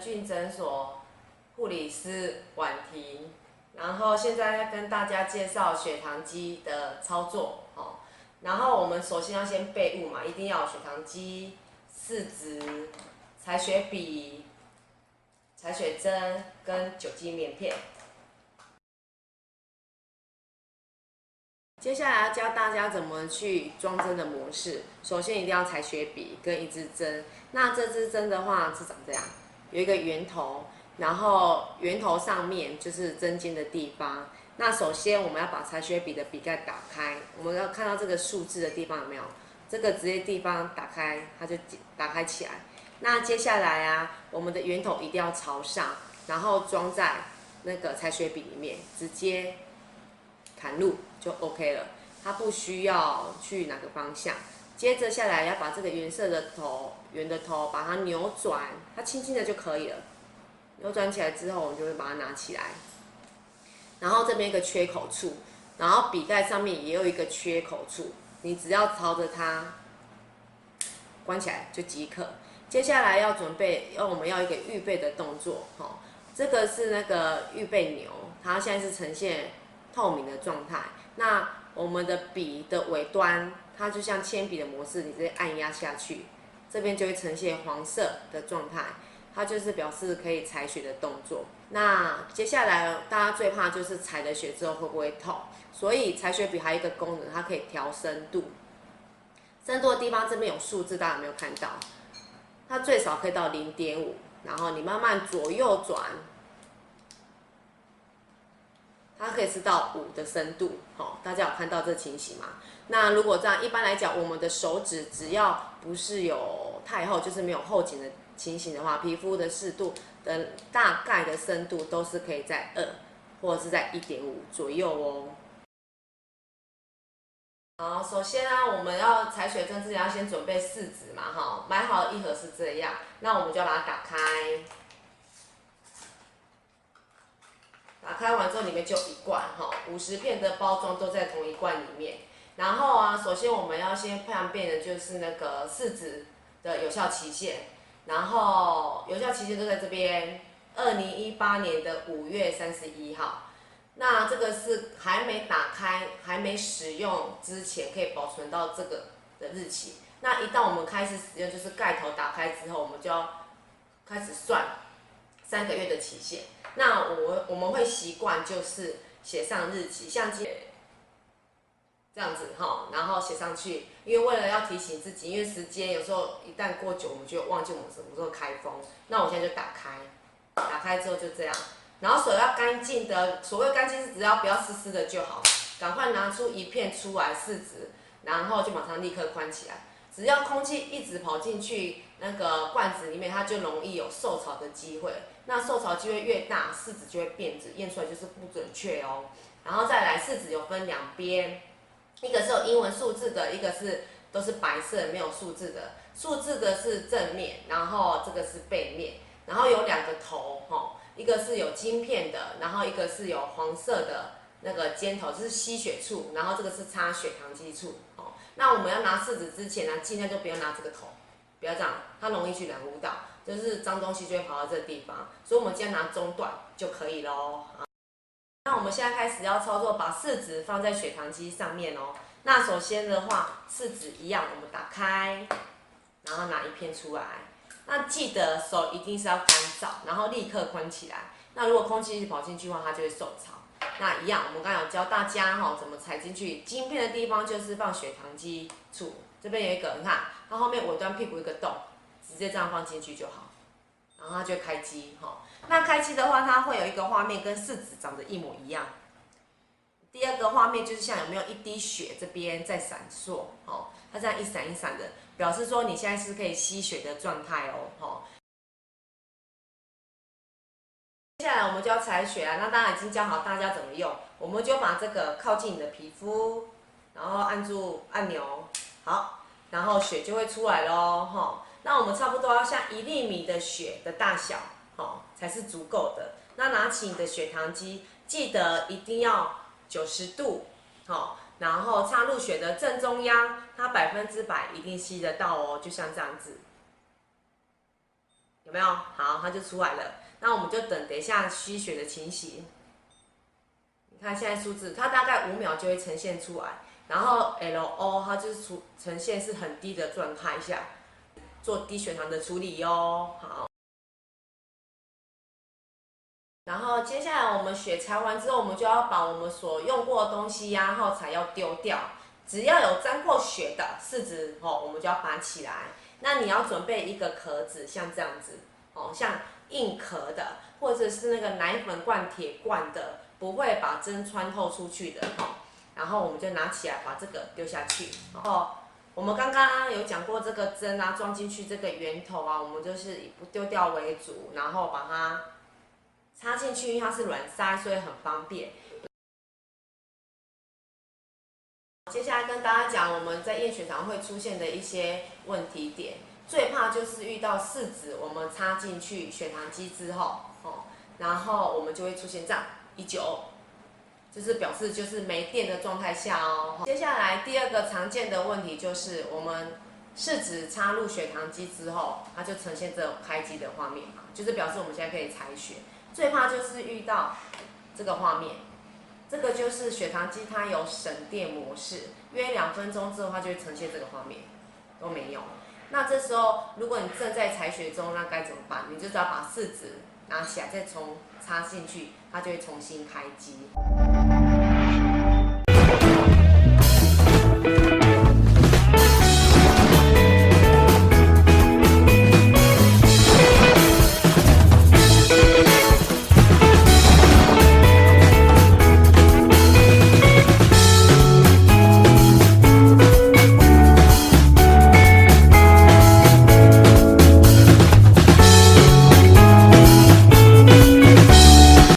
俊诊所护理师婉婷，然后现在要跟大家介绍血糖机的操作哦。然后我们首先要先备物嘛，一定要有血糖机、试纸、采血笔、采血针跟酒精棉片。接下来要教大家怎么去装针的模式。首先一定要采血笔跟一支针。那这支针的话是长这样，有一个圆头，然后圆头上面就是针尖的地方。那首先我们要把采血笔的笔盖打开，我们要看到这个数字的地方有没有？这个直接地方打开，它就打开起来。那接下来啊，我们的圆头一定要朝上，然后装在那个采血笔里面，直接砍入。就 OK 了，它不需要去哪个方向。接着下来要把这个圆色的头、圆的头把它扭转，它轻轻的就可以了。扭转起来之后，我们就会把它拿起来。然后这边一个缺口处，然后笔盖上面也有一个缺口处，你只要朝着它关起来就即可。接下来要准备，要我们要一个预备的动作，哈，这个是那个预备钮，它现在是呈现透明的状态。那我们的笔的尾端，它就像铅笔的模式，你直接按压下去，这边就会呈现黄色的状态，它就是表示可以采血的动作。那接下来大家最怕就是采了血之后会不会痛，所以采血笔还有一个功能，它可以调深度。深度的地方这边有数字，大家有没有看到？它最少可以到零点五，然后你慢慢左右转。它可以是到五的深度，好，大家有看到这情形吗？那如果这样，一般来讲，我们的手指只要不是有太厚，就是没有后紧的情形的话，皮肤的适度的大概的深度都是可以在二或者是在一点五左右哦。好，首先呢，我们要采血针之前要先准备试纸嘛，哈，买好一盒是这样，那我们就要把它打开。打开完之后，里面就一罐哈，五十片的包装都在同一罐里面。然后啊，首先我们要先判别的就是那个试纸的有效期限，然后有效期限都在这边，二零一八年的五月三十一号。那这个是还没打开、还没使用之前可以保存到这个的日期。那一旦我们开始使用，就是盖头打开之后，我们就要开始算三个月的期限。那我我们会习惯就是写上日期，像今这样子哈，然后写上去，因为为了要提醒自己，因为时间有时候一旦过久，我们就忘记我们什么时候开封。那我现在就打开，打开之后就这样，然后手要干净的，所谓干净是只要不要湿湿的就好，赶快拿出一片出来试纸，然后就马上立刻关起来。只要空气一直跑进去那个罐子里面，它就容易有受潮的机会。那受潮机会越大，试纸就会变质，验出来就是不准确哦。然后再来，试纸有分两边，一个是有英文数字的，一个是都是白色没有数字的。数字的是正面，然后这个是背面，然后有两个头哈，一个是有晶片的，然后一个是有黄色的那个尖头，就是吸血处，然后这个是插血糖基处哦。那我们要拿试纸之前呢，尽量就不要拿这个头，不要这样，它容易去染污到，就是脏东西就会跑到这个地方，所以我们尽量拿中段就可以喽。那我们现在开始要操作，把试纸放在血糖机上面哦。那首先的话，试纸一样，我们打开，然后拿一片出来。那记得手一定是要干燥，然后立刻关起来。那如果空气一跑进去的话，它就会受潮。那一样，我们刚刚有教大家哈，怎么踩进去。晶片的地方就是放血糖机处，这边有一个，你看，它后面尾端屁股一个洞，直接这样放进去就好，然后它就开机哈。那开机的话，它会有一个画面跟试纸长得一模一样。第二个画面就是像有没有一滴血这边在闪烁，哦，它这样一闪一闪的，表示说你现在是可以吸血的状态哦，哈。接下来我们就要采血啊，那当然已经教好大家怎么用，我们就把这个靠近你的皮肤，然后按住按钮，好，然后血就会出来喽，哈。那我们差不多要像一粒米的血的大小，好，才是足够的。那拿起你的血糖机，记得一定要九十度，好，然后插入血的正中央，它百分之百一定吸得到哦，就像这样子。有没有？好，它就出来了。那我们就等等一下吸血的情形。你看现在数字，它大概五秒就会呈现出来。然后 L O 它就是出呈现是很低的状态下，做低血糖的处理哟。好。然后接下来我们血查完之后，我们就要把我们所用过的东西呀、耗材要丢掉。只要有沾过血的试纸哦，我们就要拔起来。那你要准备一个壳子，像这样子哦，像硬壳的，或者是那个奶粉罐、铁罐的，不会把针穿透出去的哦。然后我们就拿起来，把这个丢下去。哦，我们刚刚有讲过这个针啊，装进去这个圆头啊，我们就是以不丢掉为主，然后把它插进去，因为它是软塞，所以很方便。接下来跟大家讲，我们在验血糖会出现的一些问题点，最怕就是遇到试纸，我们插进去血糖机之后，哦，然后我们就会出现这样一九，就是表示就是没电的状态下哦。接下来第二个常见的问题就是我们试纸插入血糖机之后，它就呈现这种开机的画面嘛，就是表示我们现在可以采血。最怕就是遇到这个画面。这个就是血糖机，它有省电模式，约两分钟之后，它就会呈现这个画面，都没有。那这时候，如果你正在采血中，那该怎么办？你就只要把试纸拿起来，再重插进去，它就会重新开机。